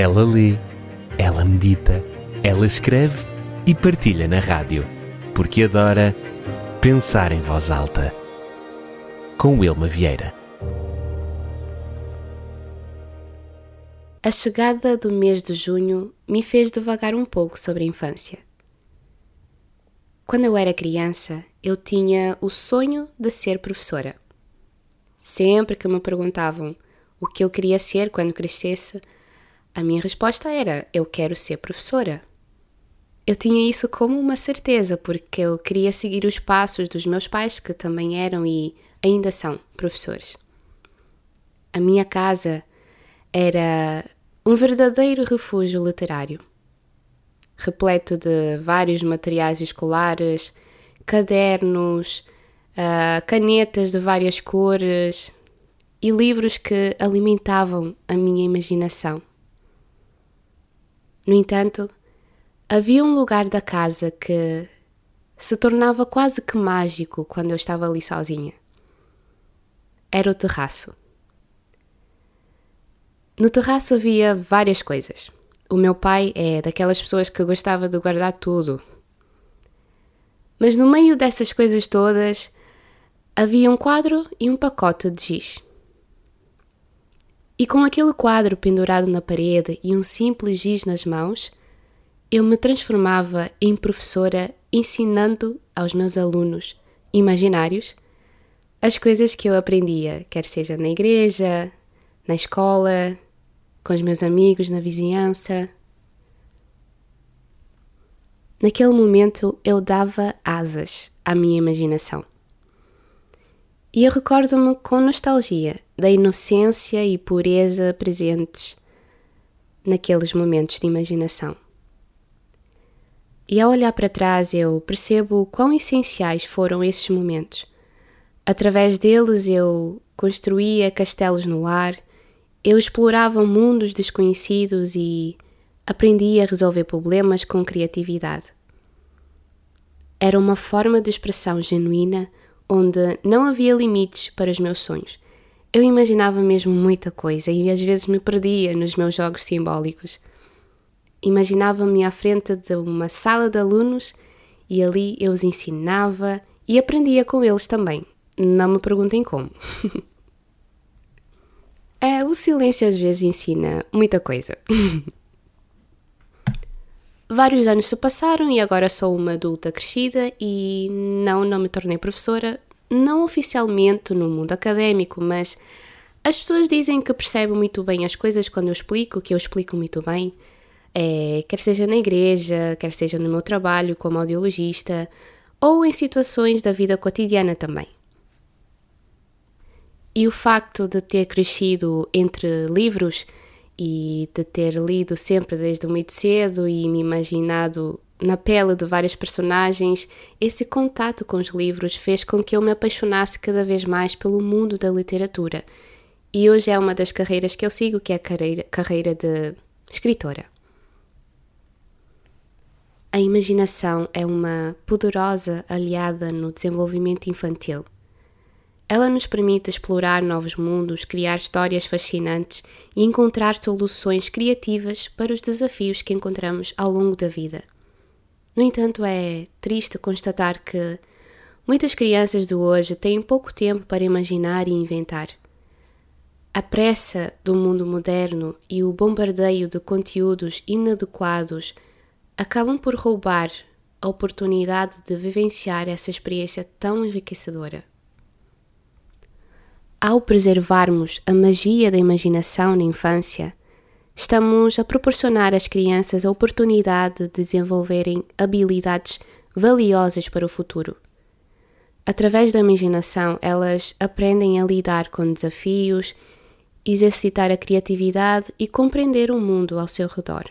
Ela lê, ela medita, ela escreve e partilha na rádio, porque adora pensar em voz alta. Com Wilma Vieira. A chegada do mês de junho me fez devagar um pouco sobre a infância. Quando eu era criança, eu tinha o sonho de ser professora. Sempre que me perguntavam o que eu queria ser quando crescesse, a minha resposta era: eu quero ser professora. Eu tinha isso como uma certeza, porque eu queria seguir os passos dos meus pais, que também eram e ainda são professores. A minha casa era um verdadeiro refúgio literário repleto de vários materiais escolares, cadernos, uh, canetas de várias cores e livros que alimentavam a minha imaginação. No entanto, havia um lugar da casa que se tornava quase que mágico quando eu estava ali sozinha. Era o terraço. No terraço havia várias coisas. O meu pai é daquelas pessoas que gostava de guardar tudo. Mas no meio dessas coisas todas havia um quadro e um pacote de giz. E com aquele quadro pendurado na parede e um simples giz nas mãos, eu me transformava em professora ensinando aos meus alunos imaginários as coisas que eu aprendia, quer seja na igreja, na escola, com os meus amigos na vizinhança. Naquele momento eu dava asas à minha imaginação. E eu recordo-me com nostalgia da inocência e pureza presentes naqueles momentos de imaginação. E ao olhar para trás eu percebo quão essenciais foram esses momentos. Através deles eu construía castelos no ar eu explorava mundos desconhecidos e aprendia a resolver problemas com criatividade. Era uma forma de expressão genuína onde não havia limites para os meus sonhos. Eu imaginava mesmo muita coisa e às vezes me perdia nos meus jogos simbólicos. Imaginava-me à frente de uma sala de alunos e ali eu os ensinava e aprendia com eles também. Não me perguntem como. É, o silêncio às vezes ensina muita coisa. Vários anos se passaram e agora sou uma adulta crescida e não, não me tornei professora, não oficialmente no mundo académico, mas as pessoas dizem que percebem muito bem as coisas quando eu explico, que eu explico muito bem, é, quer seja na igreja, quer seja no meu trabalho como audiologista ou em situações da vida cotidiana também. E o facto de ter crescido entre livros e de ter lido sempre desde muito cedo e me imaginado na pele de vários personagens, esse contato com os livros fez com que eu me apaixonasse cada vez mais pelo mundo da literatura. E hoje é uma das carreiras que eu sigo, que é a carreira, carreira de escritora. A imaginação é uma poderosa aliada no desenvolvimento infantil. Ela nos permite explorar novos mundos, criar histórias fascinantes e encontrar soluções criativas para os desafios que encontramos ao longo da vida. No entanto, é triste constatar que muitas crianças de hoje têm pouco tempo para imaginar e inventar. A pressa do mundo moderno e o bombardeio de conteúdos inadequados acabam por roubar a oportunidade de vivenciar essa experiência tão enriquecedora. Ao preservarmos a magia da imaginação na infância, estamos a proporcionar às crianças a oportunidade de desenvolverem habilidades valiosas para o futuro. Através da imaginação, elas aprendem a lidar com desafios, exercitar a criatividade e compreender o mundo ao seu redor.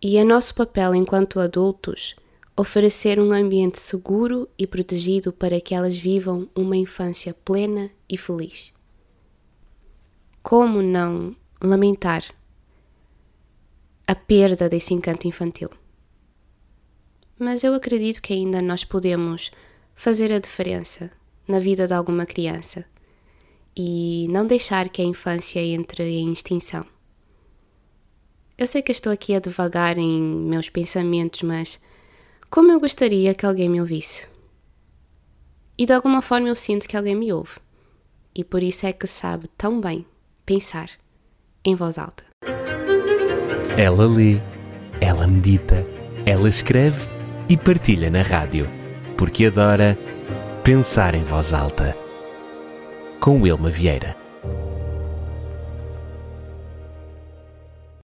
E é nosso papel enquanto adultos oferecer um ambiente seguro e protegido para que elas vivam uma infância plena e feliz. Como não lamentar a perda desse encanto infantil? Mas eu acredito que ainda nós podemos fazer a diferença na vida de alguma criança e não deixar que a infância entre em extinção. Eu sei que estou aqui a devagar em meus pensamentos, mas como eu gostaria que alguém me ouvisse. E de alguma forma eu sinto que alguém me ouve. E por isso é que sabe tão bem pensar em voz alta. Ela lê, ela medita, ela escreve e partilha na rádio, porque adora pensar em voz alta. Com Wilma Vieira.